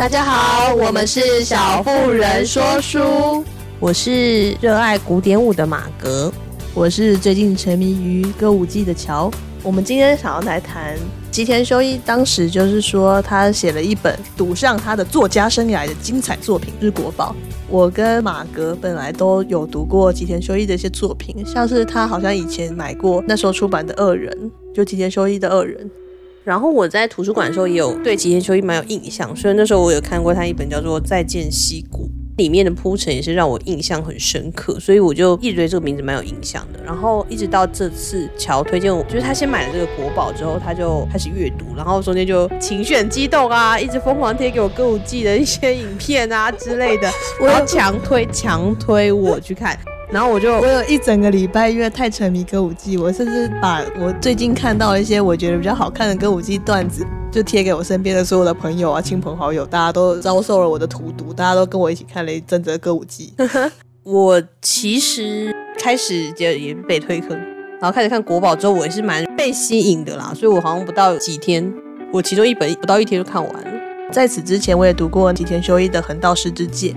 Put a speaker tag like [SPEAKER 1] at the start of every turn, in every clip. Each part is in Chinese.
[SPEAKER 1] 大家好，我们是小妇人说书，
[SPEAKER 2] 我是热爱古典舞的马格，
[SPEAKER 3] 我是最近沉迷于歌舞伎的乔。我们今天想要来谈吉田修一，当时就是说他写了一本赌上他的作家生涯的精彩作品，日《国宝》。我跟马格本来都有读过吉田修一的一些作品，像是他好像以前买过那时候出版的《恶人》，就吉田修一的《恶人》。
[SPEAKER 2] 然后我在图书馆的时候也有对吉田修一蛮有印象，所以那时候我有看过他一本叫做《再见溪谷》，里面的铺陈也是让我印象很深刻，所以我就一直对这个名字蛮有印象的。然后一直到这次乔推荐我，就是他先买了这个国宝之后，他就开始阅读，然后中间就情绪很激动啊，一直疯狂贴给我歌舞伎的一些影片啊之类的，我要强推强推我去看。然后我就，
[SPEAKER 3] 我有一整个礼拜，因为太沉迷歌舞伎，我甚至把我最近看到一些我觉得比较好看的歌舞伎段子，就贴给我身边的所有的朋友啊、亲朋好友，大家都遭受了我的荼毒，大家都跟我一起看了一阵子的歌舞伎。
[SPEAKER 2] 我其实开始就也被推坑，然后开始看国宝之后，我也是蛮被吸引的啦，所以我好像不到几天，我其中一本不到一天就看完了。
[SPEAKER 3] 在此之前，我也读过吉田修一的《横道世之介》。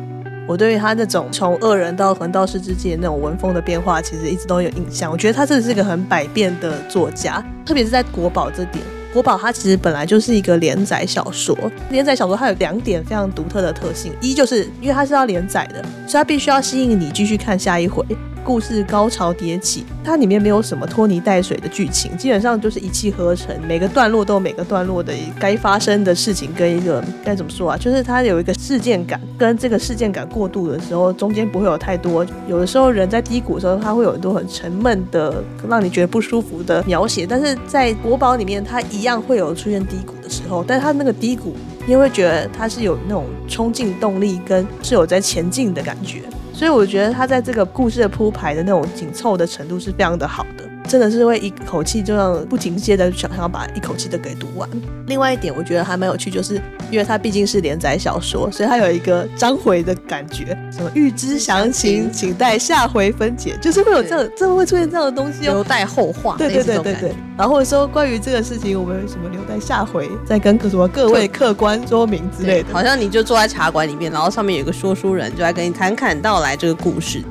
[SPEAKER 3] 我对于他那种从恶人到横道士之间那种文风的变化，其实一直都有印象。我觉得他真的是一个很百变的作家，特别是在国宝这点。国宝它其实本来就是一个连载小说，连载小说它有两点非常独特的特性：一就是因为它是要连载的，所以它必须要吸引你继续看下一回。故事高潮迭起，它里面没有什么拖泥带水的剧情，基本上就是一气呵成，每个段落都有每个段落的该发生的事情跟一个该怎么说啊，就是它有一个事件感，跟这个事件感过渡的时候，中间不会有太多。有的时候人在低谷的时候，它会有很多很沉闷的，让你觉得不舒服的描写，但是在国宝里面，它一样会有出现低谷的时候，但是它那个低谷，你会觉得它是有那种冲劲动力，跟是有在前进的感觉。所以我觉得他在这个故事的铺排的那种紧凑的程度是非常的好的。真的是会一口气就让不停歇的想要把一口气的给读完。另外一点，我觉得还蛮有趣，就是因为它毕竟是连载小说，所以它有一个章回的感觉。什么预知详情，请待下回分解，就是会有这样，真的会出现这样的东西哦，
[SPEAKER 2] 留待后话。
[SPEAKER 3] 对对对对对。然后说关于这个事情，我们有什么留待下回再跟什么各位客官说明之类的。
[SPEAKER 2] 好像你就坐在茶馆里面，然后上面有个说书人，就在跟你侃侃道来这个故事。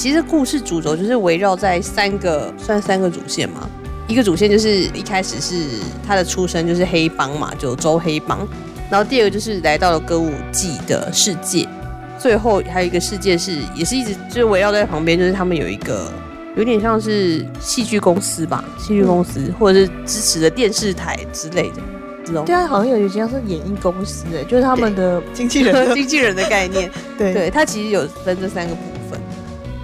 [SPEAKER 2] 其实故事主轴就是围绕在三个，算三个主线嘛。一个主线就是一开始是他的出生就是黑帮嘛，九州黑帮。然后第二个就是来到了歌舞伎的世界。最后还有一个世界是也是一直就是围绕在旁边，就是他们有一个有点像是戏剧公司吧，戏剧公司、嗯、或者是支持的电视台之类的这种。
[SPEAKER 3] 对啊，好像有点像是演艺公司哎，就是他们的经纪人
[SPEAKER 2] 经纪人的概念。对对，他其实有分这三个部分。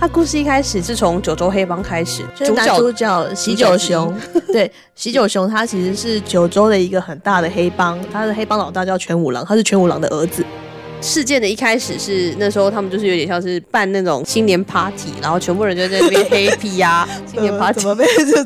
[SPEAKER 2] 他故事一开始是从九州黑帮开始，
[SPEAKER 3] 就是男主角喜九雄。对，喜九雄他其实是九州的一个很大的黑帮，他的黑帮老大叫全五郎，他是全五郎的儿子。
[SPEAKER 2] 事件的一开始是那时候他们就是有点像是办那种新年 party，然后全部人就在那边 happy 呀，新年 party
[SPEAKER 3] 怎么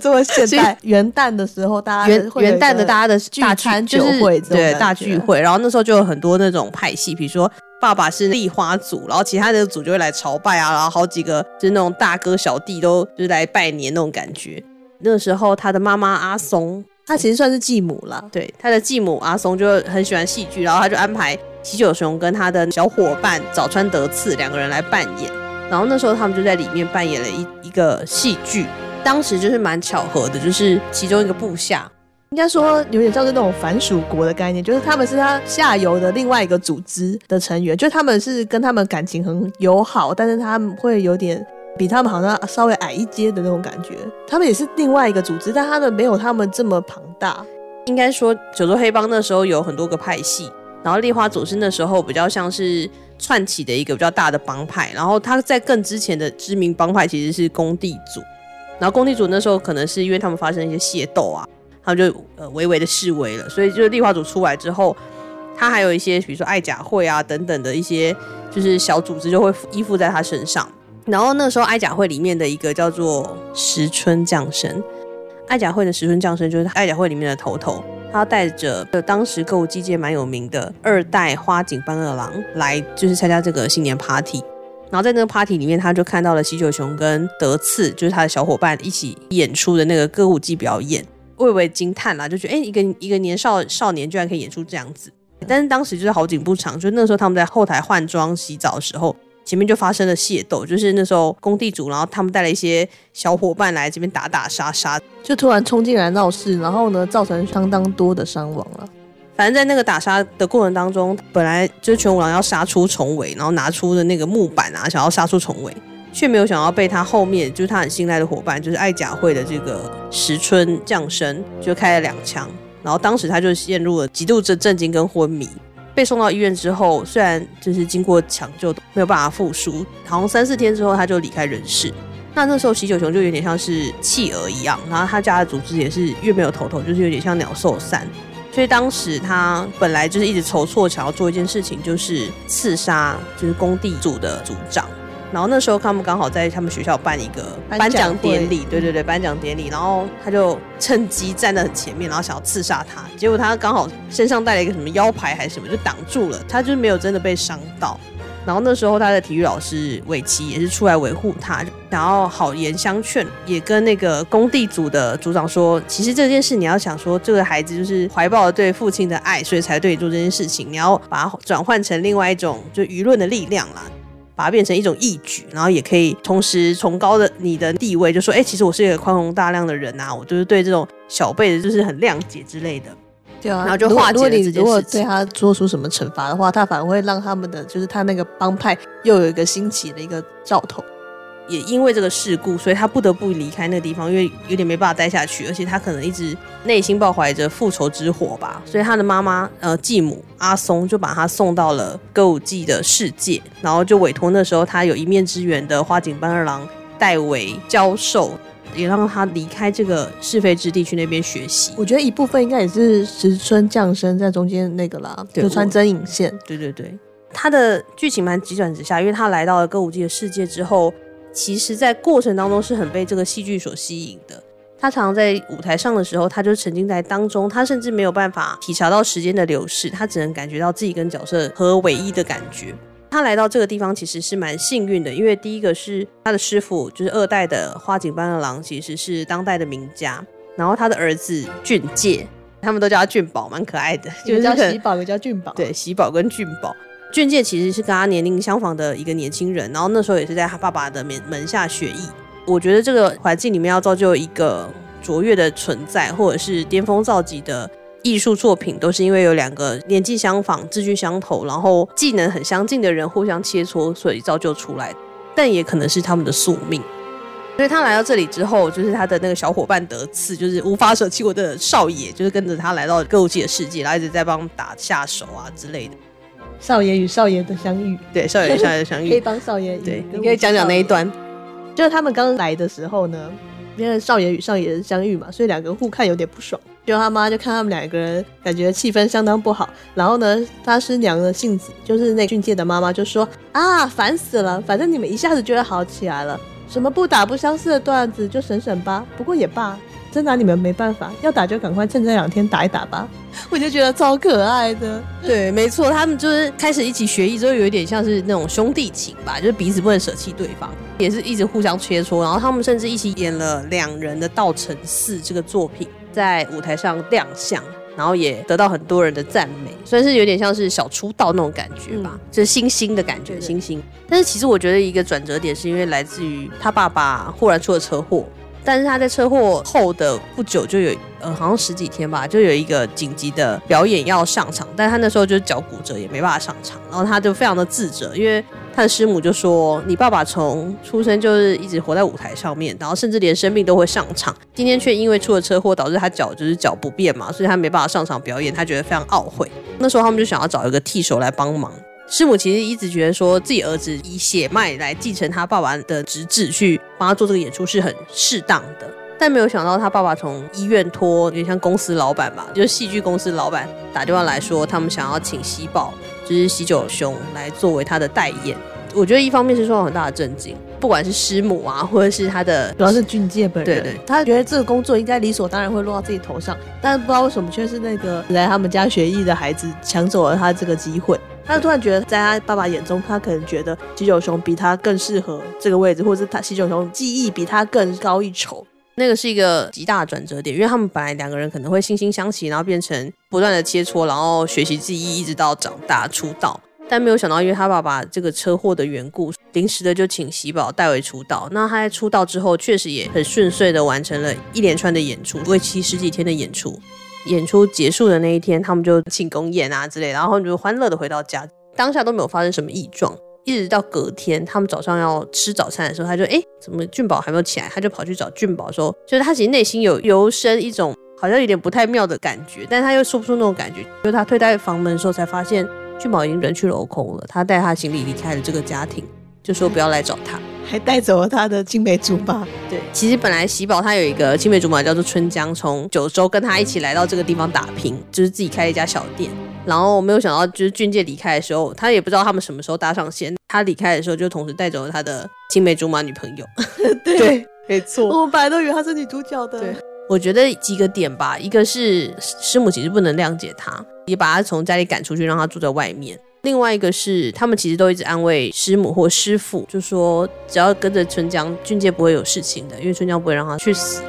[SPEAKER 3] 这么现代？元旦的时候，大家
[SPEAKER 2] 元元旦的大家的
[SPEAKER 3] 大餐酒会，
[SPEAKER 2] 对大聚会，然后那时候就有很多那种派系，比如说。爸爸是立花组，然后其他的组就会来朝拜啊，然后好几个就是那种大哥小弟都就是来拜年那种感觉。那时候他的妈妈阿松，
[SPEAKER 3] 她其实算是继母了，
[SPEAKER 2] 对，他的继母阿松就很喜欢戏剧，然后他就安排喜九雄跟他的小伙伴早川德次两个人来扮演，然后那时候他们就在里面扮演了一一个戏剧，当时就是蛮巧合的，就是其中一个部下。
[SPEAKER 3] 应该说有点像是那种藩属国的概念，就是他们是他下游的另外一个组织的成员，就他们是跟他们感情很友好，但是他们会有点比他们好像稍微矮一阶的那种感觉。他们也是另外一个组织，但他们没有他们这么庞大。
[SPEAKER 2] 应该说九州黑帮那时候有很多个派系，然后立花组是那时候比较像是串起的一个比较大的帮派，然后他在更之前的知名帮派其实是工地组，然后工地组那时候可能是因为他们发生一些械斗啊。他就呃微微的示威了，所以就是立花组出来之后，他还有一些比如说爱甲会啊等等的一些就是小组织就会依附在他身上。然后那时候爱甲会里面的一个叫做石村降生，爱甲会的石村降生就是爱甲会里面的头头，他带着当时歌舞伎界蛮有名的二代花井半二郎来就是参加这个新年 party。然后在那个 party 里面，他就看到了喜九雄跟德次就是他的小伙伴一起演出的那个歌舞伎表演。蔚为惊叹啦，就觉得哎，一个一个年少少年居然可以演出这样子。但是当时就是好景不长，就那时候他们在后台换装洗澡的时候，前面就发生了械斗，就是那时候工地主，然后他们带了一些小伙伴来这边打打杀杀，
[SPEAKER 3] 就突然冲进来闹事，然后呢，造成相当多的伤亡了。
[SPEAKER 2] 反正，在那个打杀的过程当中，本来就是全五郎要杀出重围，然后拿出的那个木板啊，想要杀出重围，却没有想到被他后面就是他很信赖的伙伴，就是爱甲会的这个石村降生，就开了两枪，然后当时他就陷入了极度的震惊跟昏迷，被送到医院之后，虽然就是经过抢救都没有办法复苏，好像三四天之后他就离开人世。那那时候喜久雄就有点像是弃儿一样，然后他家的组织也是越没有头头，就是有点像鸟兽散。所以当时他本来就是一直筹措，想要做一件事情，就是刺杀就是工地组的组长。然后那时候他们刚好在他们学校办一个颁奖典礼，对对对，颁奖典礼。然后他就趁机站在很前面，然后想要刺杀他。结果他刚好身上带了一个什么腰牌还是什么，就挡住了，他就是没有真的被伤到。然后那时候他的体育老师尾崎也是出来维护他，想要好言相劝，也跟那个工地组的组长说，其实这件事你要想说，这个孩子就是怀抱了对父亲的爱，所以才对你做这件事情，你要把它转换成另外一种就舆论的力量啦，把它变成一种义举，然后也可以同时崇高的你的地位，就说，哎，其实我是一个宽宏大量的人呐、啊，我就是对这种小辈的就是很谅解之类的。
[SPEAKER 3] 对啊，
[SPEAKER 2] 然后就化解了这件事情。
[SPEAKER 3] 如果对他做出什么惩罚的话，他反而会让他们的就是他那个帮派又有一个兴起的一个兆头。
[SPEAKER 2] 也因为这个事故，所以他不得不离开那个地方，因为有点没办法待下去，而且他可能一直内心抱怀着复仇之火吧。所以他的妈妈呃继母阿松就把他送到了歌舞伎的世界，然后就委托那时候他有一面之缘的花井班二郎代为教授。也让他离开这个是非之地，去那边学习。
[SPEAKER 3] 我觉得一部分应该也是石村降生在中间那个啦，就穿针引线。
[SPEAKER 2] 对对对，他的剧情蛮急转直下，因为他来到了歌舞伎的世界之后，其实在过程当中是很被这个戏剧所吸引的。他常常在舞台上的时候，他就沉浸在当中，他甚至没有办法体察到时间的流逝，他只能感觉到自己跟角色合为一的感觉。他来到这个地方其实是蛮幸运的，因为第一个是他的师傅，就是二代的花井般二郎，其实是当代的名家。然后他的儿子俊介，他们都叫他俊宝，蛮可爱的，
[SPEAKER 3] 就是叫喜宝，也叫俊宝。
[SPEAKER 2] 对，喜宝跟俊宝，俊介其实是跟他年龄相仿的一个年轻人，然后那时候也是在他爸爸的门门下学艺。我觉得这个环境里面要造就一个卓越的存在，或者是巅峰造极的。艺术作品都是因为有两个年纪相仿、志趣相投，然后技能很相近的人互相切磋，所以造就出来。但也可能是他们的宿命。所以他来到这里之后，就是他的那个小伙伴得次，就是无法舍弃我的少爷，就是跟着他来到歌舞伎的世界，然后一直在帮打下手啊之类的。
[SPEAKER 3] 少爷与少爷的相遇，
[SPEAKER 2] 对，少爷与少爷的相遇，
[SPEAKER 3] 可以帮少爷。
[SPEAKER 2] 对，你可以讲讲那一段。
[SPEAKER 3] 就是他们刚来的时候呢，因为少爷与少爷的相遇嘛，所以两个互看有点不爽。就他妈就看他们两个人，感觉气氛相当不好。然后呢，他师娘的性子就是那俊介的妈妈就说啊，烦死了，反正你们一下子就会好起来了。什么不打不相识的段子就省省吧。不过也罢，真拿你们没办法，要打就赶快趁这两天打一打吧。我就觉得超可爱的。
[SPEAKER 2] 对，没错，他们就是开始一起学艺之后，有一点像是那种兄弟情吧，就是彼此不能舍弃对方，也是一直互相切磋。然后他们甚至一起演了两人的《道成寺》这个作品。在舞台上亮相，然后也得到很多人的赞美，算是有点像是小出道那种感觉吧，嗯、就是星星的感觉，对对对，新星。但是其实我觉得一个转折点是因为来自于他爸爸忽然出了车祸，但是他在车祸后的不久就有，呃，好像十几天吧，就有一个紧急的表演要上场，但他那时候就是脚骨折，也没办法上场，然后他就非常的自责，因为。他的师母就说：“你爸爸从出生就是一直活在舞台上面，然后甚至连生病都会上场。今天却因为出了车祸，导致他脚就是脚不便嘛，所以他没办法上场表演。他觉得非常懊悔。那时候他们就想要找一个替手来帮忙。师母其实一直觉得说自己儿子以血脉来继承他爸爸的职志，去帮他做这个演出是很适当的。但没有想到他爸爸从医院托，有点像公司老板吧，就是戏剧公司老板打电话来说，他们想要请喜宝。”就是喜久雄来作为他的代言，我觉得一方面是受到很大的震惊，不管是师母啊，或者是他的，
[SPEAKER 3] 主要是俊介本人，
[SPEAKER 2] 对对，
[SPEAKER 3] 他觉得这个工作应该理所当然会落到自己头上，但是不知道为什么却是那个来他们家学艺的孩子抢走了他这个机会。他突然觉得，在他爸爸眼中，他可能觉得喜九雄比他更适合这个位置，或者是他喜九雄技艺比他更高一筹。
[SPEAKER 2] 那个是一个极大的转折点，因为他们本来两个人可能会惺惺相惜，然后变成不断的切磋，然后学习技艺，一直到长大出道。但没有想到，因为他爸爸这个车祸的缘故，临时的就请喜宝代为出道。那他在出道之后，确实也很顺遂的完成了一连串的演出，为期十几天的演出。演出结束的那一天，他们就庆功宴啊之类，然后就欢乐的回到家，当下都没有发生什么异状。一直到隔天，他们早上要吃早餐的时候，他就哎，怎么俊宝还没有起来？他就跑去找俊宝说，就是他其实内心有油生一种好像有点不太妙的感觉，但他又说不出那种感觉。就是他推开房门的时候，才发现俊宝已经人去楼空了。他带他行李离开了这个家庭，就说不要来找他，
[SPEAKER 3] 还带走了他的青梅竹马。
[SPEAKER 2] 对，其实本来喜宝他有一个青梅竹马叫做春江，从九州跟他一起来到这个地方打拼，就是自己开了一家小店。然后没有想到，就是俊介离开的时候，他也不知道他们什么时候搭上线。他离开的时候，就同时带走了他的青梅竹马女朋友。
[SPEAKER 3] 对，对没错。我们本来都以为她是女主角的。
[SPEAKER 2] 对，我觉得几个点吧，一个是师母其实不能谅解他，也把他从家里赶出去，让他住在外面。另外一个是，他们其实都一直安慰师母或师父，就说只要跟着春江，俊介不会有事情的，因为春江不会让他去死的，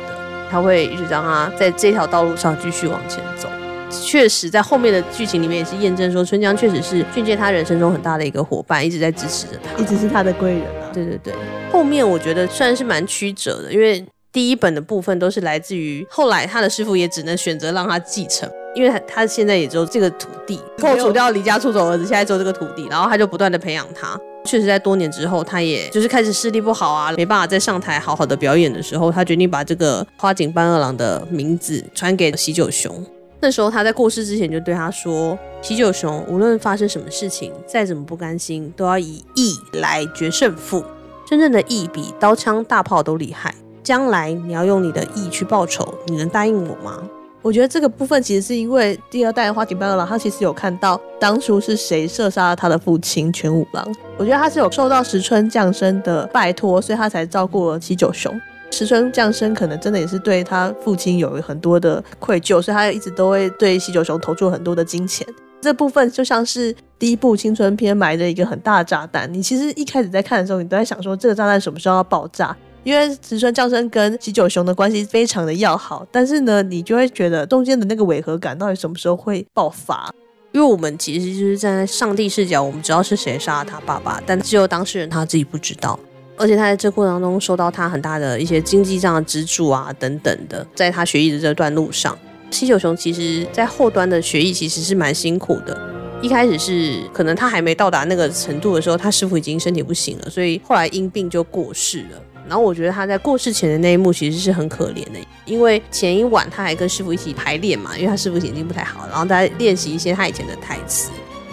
[SPEAKER 2] 他会一直让他在这条道路上继续往前走。确实，在后面的剧情里面也是验证说，春江确实是俊介他人生中很大的一个伙伴，一直在支持着他，
[SPEAKER 3] 一直是他的贵人啊。
[SPEAKER 2] 对对对，后面我觉得算是蛮曲折的，因为第一本的部分都是来自于后来他的师傅也只能选择让他继承，因为他他现在也只有这个土地，扣除掉离家出走儿子，现在只有这个土地，然后他就不断的培养他。确实在多年之后，他也就是开始视力不好啊，没办法再上台好好的表演的时候，他决定把这个花井半二郎的名字传给喜久雄。那时候他在过世之前就对他说：“喜久雄，无论发生什么事情，再怎么不甘心，都要以义来决胜负。真正的义比刀枪大炮都厉害。将来你要用你的义去报仇，你能答应我吗？”
[SPEAKER 3] 我觉得这个部分其实是因为第二代的花井半二郎，他其实有看到当初是谁射杀了他的父亲全五郎。我觉得他是有受到石村降生的拜托，所以他才照顾了喜九雄。石村降生可能真的也是对他父亲有很多的愧疚，所以他一直都会对喜九雄投注很多的金钱。这部分就像是第一部青春片埋的一个很大的炸弹。你其实一开始在看的时候，你都在想说这个炸弹什么时候要爆炸？因为石村将生跟喜久雄的关系非常的要好，但是呢，你就会觉得中间的那个违和感到底什么时候会爆发？
[SPEAKER 2] 因为我们其实就是站在上帝视角，我们知道是谁杀了他爸爸，但只有当事人他自己不知道。而且他在这过程当中受到他很大的一些经济上的资助啊等等的，在他学艺的这段路上，喜久雄其实在后端的学艺其实是蛮辛苦的。一开始是可能他还没到达那个程度的时候，他师傅已经身体不行了，所以后来因病就过世了。然后我觉得他在过世前的那一幕其实是很可怜的，因为前一晚他还跟师傅一起排练嘛，因为他师傅眼睛不太好，然后他练习一些他以前的台词。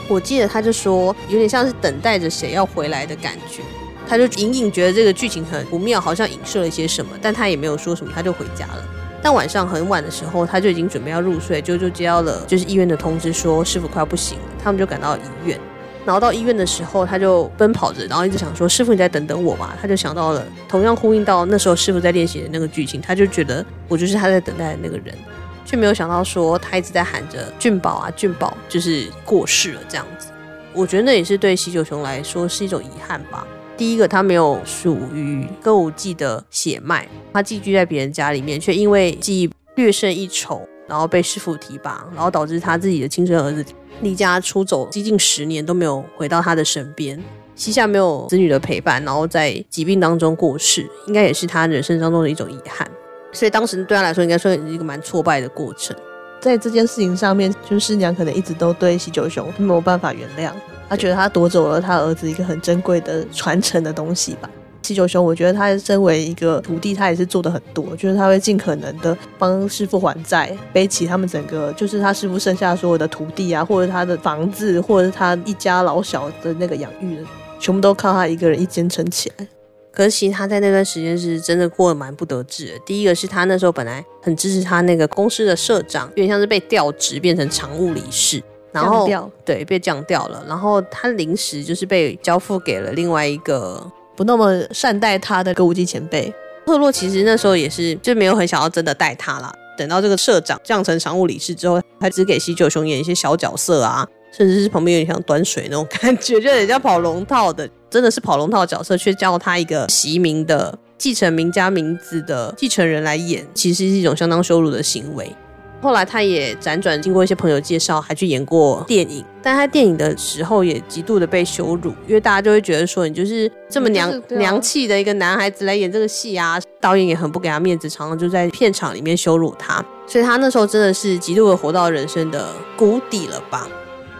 [SPEAKER 2] 我记得他就说有点像是等待着谁要回来的感觉。他就隐隐觉得这个剧情很不妙，好像影射了一些什么，但他也没有说什么，他就回家了。但晚上很晚的时候，他就已经准备要入睡，就就接到了就是医院的通知，说师傅快要不行了。他们就赶到医院，然后到医院的时候，他就奔跑着，然后一直想说：“师傅，你再等等我吧。”他就想到了同样呼应到那时候师傅在练习的那个剧情，他就觉得我就是他在等待的那个人，却没有想到说他一直在喊着“俊宝啊，俊宝”，就是过世了这样子。我觉得那也是对喜久雄来说是一种遗憾吧。第一个，他没有属于歌舞伎的血脉，他寄居在别人家里面，却因为技艺略胜一筹，然后被师父提拔，然后导致他自己的亲生儿子离家出走，几近十年都没有回到他的身边，膝下没有子女的陪伴，然后在疾病当中过世，应该也是他人生当中的一种遗憾。所以当时对他来说，应该算是一个蛮挫败的过程。
[SPEAKER 3] 在这件事情上面，就是师娘可能一直都对喜九雄没有办法原谅。他觉得他夺走了他儿子一个很珍贵的传承的东西吧。七九雄，我觉得他身为一个徒弟，他也是做的很多，就是他会尽可能的帮师傅还债，背起他们整个，就是他师傅剩下所有的徒弟啊，或者他的房子，或者他一家老小的那个养育的，全部都靠他一个人一肩撑起来。
[SPEAKER 2] 可是其实他在那段时间是真的过得蛮不得志的。第一个是他那时候本来很支持他那个公司的社长，有点像是被调职变成常务理事。然
[SPEAKER 3] 后
[SPEAKER 2] 对，被降掉了，然后他临时就是被交付给了另外一个
[SPEAKER 3] 不那么善待他的歌舞伎前辈
[SPEAKER 2] 赫洛。其实那时候也是就没有很想要真的带他啦。等到这个社长降成常务理事之后，他只给喜久雄演一些小角色啊，甚至是旁边有点像端水那种感觉，就有点像跑龙套的，真的是跑龙套的角色，却叫他一个袭名的继承名家名字的继承人来演，其实是一种相当羞辱的行为。后来他也辗转经过一些朋友介绍，还去演过电影。但他电影的时候也极度的被羞辱，因为大家就会觉得说，你就是这么娘、就是啊、娘气的一个男孩子来演这个戏啊。导演也很不给他面子，常常就在片场里面羞辱他。所以他那时候真的是极度的活到人生的谷底了吧？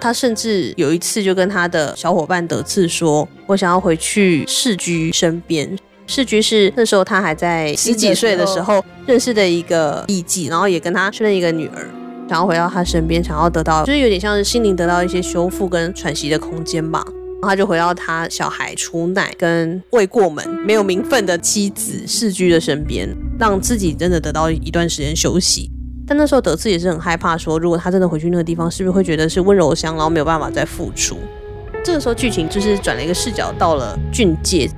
[SPEAKER 2] 他甚至有一次就跟他的小伙伴得次说：“我想要回去世居身边。”世居是那时候他还在十几岁的时候认识的一个艺妓，然后也跟他生了一个女儿，想要回到他身边，想要得到就是有点像是心灵得到一些修复跟喘息的空间吧。然后他就回到他小孩出奶跟未过门没有名分的妻子世居的身边，让自己真的得到一段时间休息。但那时候德次也是很害怕说，说如果他真的回去那个地方，是不是会觉得是温柔乡，然后没有办法再付出？这个时候剧情就是转了一个视角，到了俊介。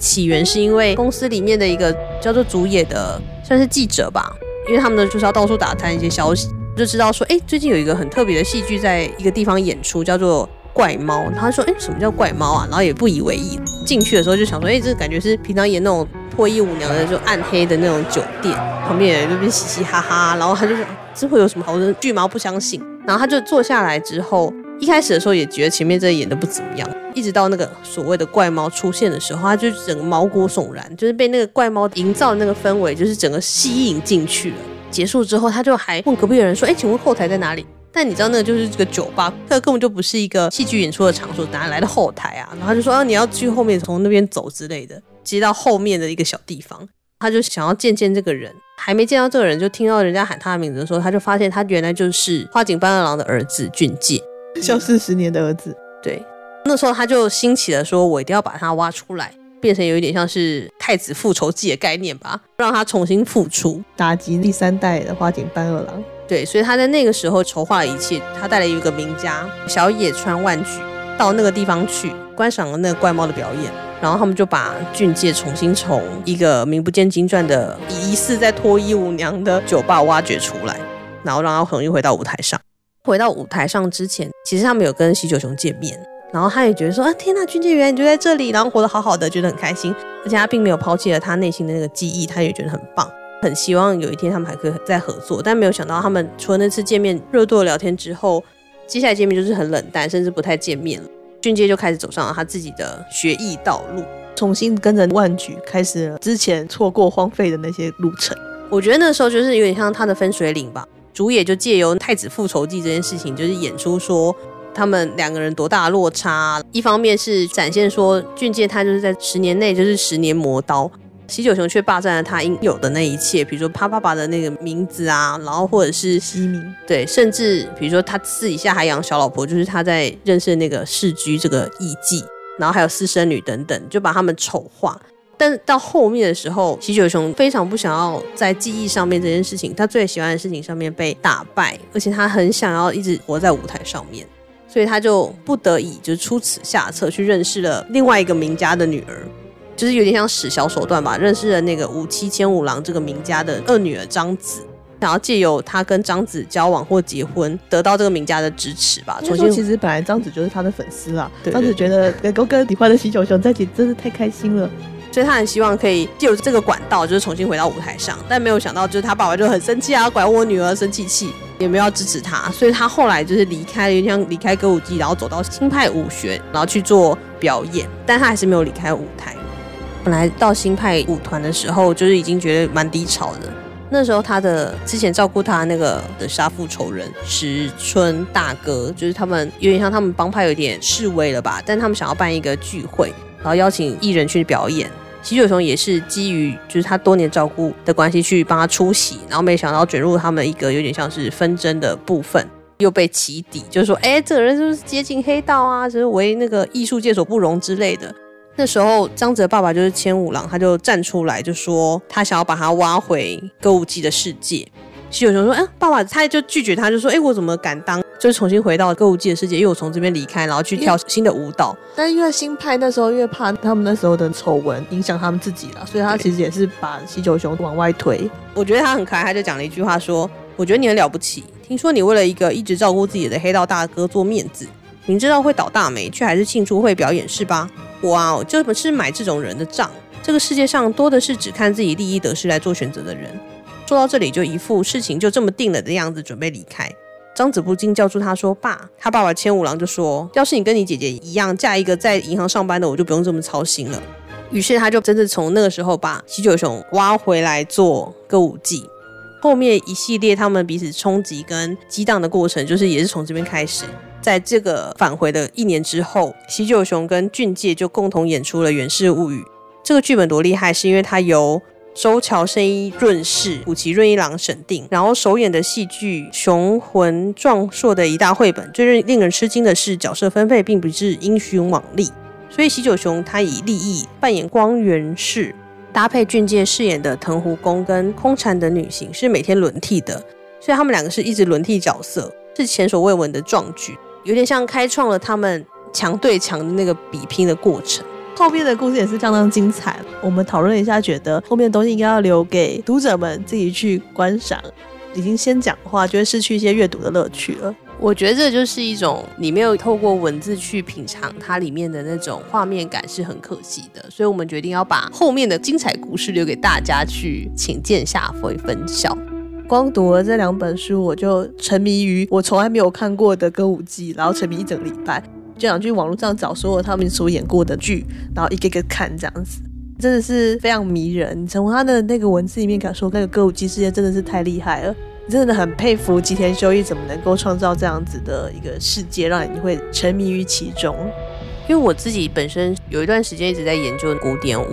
[SPEAKER 2] 起源是因为公司里面的一个叫做竹野的，算是记者吧，因为他们呢就是要到处打探一些消息，就知道说，哎，最近有一个很特别的戏剧在一个地方演出，叫做《怪猫》。他说，哎，什么叫怪猫啊？然后也不以为意。进去的时候就想说，哎，这感觉是平常演那种脱衣舞娘的，就暗黑的那种酒店，旁边人就边嘻嘻哈哈，然后他就说，这会有什么好的剧吗？不相信。然后他就坐下来之后。一开始的时候也觉得前面这演的不怎么样，一直到那个所谓的怪猫出现的时候，他就整个毛骨悚然，就是被那个怪猫营造的那个氛围，就是整个吸引进去了。结束之后，他就还问隔壁的人说：“哎，请问后台在哪里？”但你知道那个就是这个酒吧，它根本就不是一个戏剧演出的场所，哪来的后台啊？然后他就说：“啊，你要去后面从那边走之类的，接到后面的一个小地方。”他就想要见见这个人，还没见到这个人，就听到人家喊他的名字的时候，他就发现他原来就是花井斑二郎的儿子俊介。
[SPEAKER 3] 消失十年的儿子，
[SPEAKER 2] 对，那时候他就兴起了，说我一定要把他挖出来，变成有一点像是太子复仇记的概念吧，让他重新复出，
[SPEAKER 3] 打击第三代的花井半二郎。
[SPEAKER 2] 对，所以他在那个时候筹划了一切，他带了一个名家小野川万举到那个地方去观赏了那个怪猫的表演，然后他们就把俊介重新从一个名不见经传的疑似在脱衣舞娘的酒吧挖掘出来，然后让他重新回到舞台上。回到舞台上之前，其实他们有跟喜九雄见面，然后他也觉得说啊，天呐，俊介原来你就在这里，然后活得好好的，觉得很开心，而且他并没有抛弃了他内心的那个记忆，他也觉得很棒，很希望有一天他们还可以再合作，但没有想到他们除了那次见面热度的聊天之后，接下来见面就是很冷淡，甚至不太见面了。俊介就开始走上了他自己的学艺道路，
[SPEAKER 3] 重新跟着万举开始了之前错过荒废的那些路程。
[SPEAKER 2] 我觉得那时候就是有点像他的分水岭吧。主也就借由太子复仇记这件事情，就是演出说他们两个人多大的落差。一方面是展现说俊介他就是在十年内就是十年磨刀，喜九雄却霸占了他应有的那一切，比如说他爸爸的那个名字啊，然后或者是
[SPEAKER 3] 西名，
[SPEAKER 2] 对，甚至比如说他私底下还养小老婆，就是他在认识的那个世居这个艺妓，然后还有私生女等等，就把他们丑化。但到后面的时候，喜九雄非常不想要在记忆上面这件事情，他最喜欢的事情上面被打败，而且他很想要一直活在舞台上面，所以他就不得已就出此下策去认识了另外一个名家的女儿，就是有点像使小手段吧，认识了那个五七千五郎这个名家的二女儿张子。想要借由他跟张子交往或结婚，得到这个名家的支持吧。
[SPEAKER 3] 重新，其实本来张子就是他的粉丝啊，张子觉得能够跟喜欢的喜九熊在一起，真是太开心了。
[SPEAKER 2] 所以他很希望可以借由这个管道，就是重新回到舞台上，但没有想到，就是他爸爸就很生气啊，拐我女儿生气气，也没有要支持他，所以他后来就是离开，有点像离开歌舞伎，然后走到新派舞学，然后去做表演，但他还是没有离开舞台。本来到新派舞团的时候，就是已经觉得蛮低潮的。那时候他的之前照顾他那个的杀父仇人石村大哥，就是他们有点像他们帮派有点示威了吧，但他们想要办一个聚会。然后邀请艺人去表演，喜九雄也是基于就是他多年照顾的关系去帮他出席，然后没想到卷入他们一个有点像是纷争的部分，又被起底，就是说，哎，这个人是不是接近黑道啊？就是为那个艺术界所不容之类的。那时候张泽爸爸就是千五郎，他就站出来就说他想要把他挖回歌舞伎的世界。西九熊说，哎，爸爸，他就拒绝他，就说，哎，我怎么敢当？就是重新回到歌舞伎的世界，因为我从这边离开，然后去跳新的舞蹈。
[SPEAKER 3] 但因为新派那时候，越怕他们那时候的丑闻影响他们自己了，所以他其实也是把西九熊往外推。
[SPEAKER 2] 我觉得他很可爱，他就讲了一句话说：“我觉得你很了不起，听说你为了一个一直照顾自己的黑道大哥做面子，明知道会倒大霉，却还是庆祝会表演是吧？我啊，就是买这种人的账。这个世界上多的是只看自己利益得失来做选择的人。说到这里，就一副事情就这么定了的样子，准备离开。张子不禁叫住他说：“爸。”他爸爸千五郎就说：“要是你跟你姐姐一样嫁一个在银行上班的，我就不用这么操心了。”于是他就真的从那个时候把喜久雄挖回来做歌舞伎。后面一系列他们彼此冲击跟激荡的过程，就是也是从这边开始。在这个返回的一年之后，喜久雄跟俊介就共同演出了《源氏物语》。这个剧本多厉害，是因为它由周桥生一润饰、古崎润一郎审定，然后首演的戏剧雄浑壮硕的一大绘本。最令人吃惊的是，角色分配并不是英雄往例，所以喜久雄他以立意扮演光源氏。搭配俊介饰演的藤壶宫跟空蝉的女性是每天轮替的，所以他们两个是一直轮替角色，是前所未闻的壮举，有点像开创了他们强对强的那个比拼的过程。
[SPEAKER 3] 后面的故事也是相当精彩，我们讨论一下，觉得后面的东西应该要留给读者们自己去观赏。已经先讲的话，就会失去一些阅读的乐趣了。
[SPEAKER 2] 我觉得这就是一种你没有透过文字去品尝它里面的那种画面感是很可惜的，所以我们决定要把后面的精彩故事留给大家去请见下回分晓。
[SPEAKER 3] 光读了这两本书，我就沉迷于我从来没有看过的歌舞伎，然后沉迷一整礼拜，就想去网络上找所有他们所演过的剧，然后一个一个看，这样子真的是非常迷人。从他的那个文字里面感受，那个歌舞伎世界真的是太厉害了。真的很佩服吉田修一怎么能够创造这样子的一个世界，让你会沉迷于其中。
[SPEAKER 2] 因为我自己本身有一段时间一直在研究古典舞，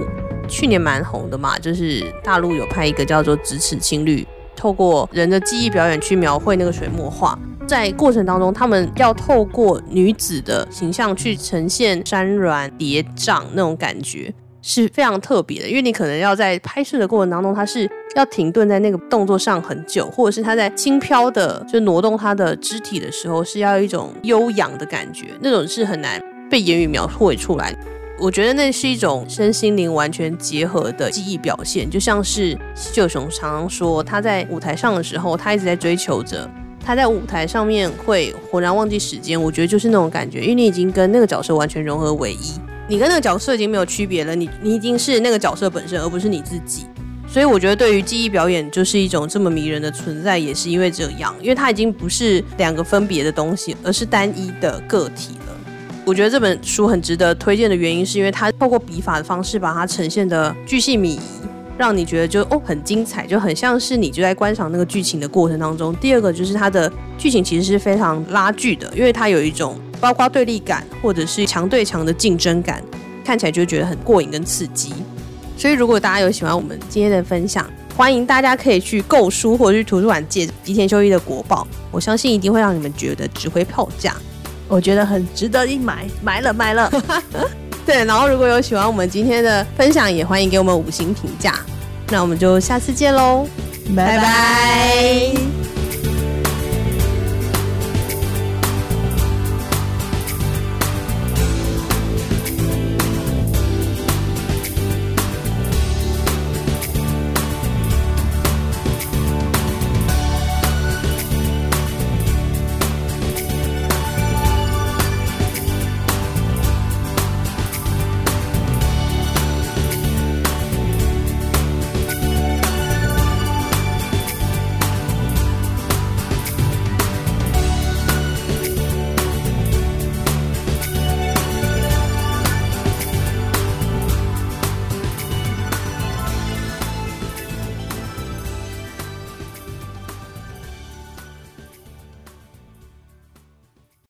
[SPEAKER 2] 去年蛮红的嘛，就是大陆有拍一个叫做《咫尺青绿》，透过人的记忆表演去描绘那个水墨画，在过程当中，他们要透过女子的形象去呈现山峦叠嶂那种感觉。是非常特别的，因为你可能要在拍摄的过程当中，它是要停顿在那个动作上很久，或者是他在轻飘的就挪动他的肢体的时候，是要一种悠扬的感觉，那种是很难被言语描绘出来。我觉得那是一种身心灵完全结合的记忆表现，就像是喜久雄常常说，他在舞台上的时候，他一直在追求着他在舞台上面会浑然忘记时间。我觉得就是那种感觉，因为你已经跟那个角色完全融合为一。你跟那个角色已经没有区别了，你你已经是那个角色本身，而不是你自己。所以我觉得，对于记忆表演，就是一种这么迷人的存在，也是因为这样，因为它已经不是两个分别的东西，而是单一的个体了。我觉得这本书很值得推荐的原因，是因为它透过笔法的方式，把它呈现的巨细靡遗，让你觉得就哦很精彩，就很像是你就在观赏那个剧情的过程当中。第二个就是它的剧情其实是非常拉锯的，因为它有一种。包括对立感，或者是强对强的竞争感，看起来就觉得很过瘾跟刺激。所以，如果大家有喜欢我们今天的分享，欢迎大家可以去购书或者去图书馆借吉田修一的国宝，我相信一定会让你们觉得值回票价。
[SPEAKER 3] 我觉得很值得一买，买了买了。
[SPEAKER 2] 对，然后如果有喜欢我们今天的分享，也欢迎给我们五星评价。那我们就下次见喽，拜拜。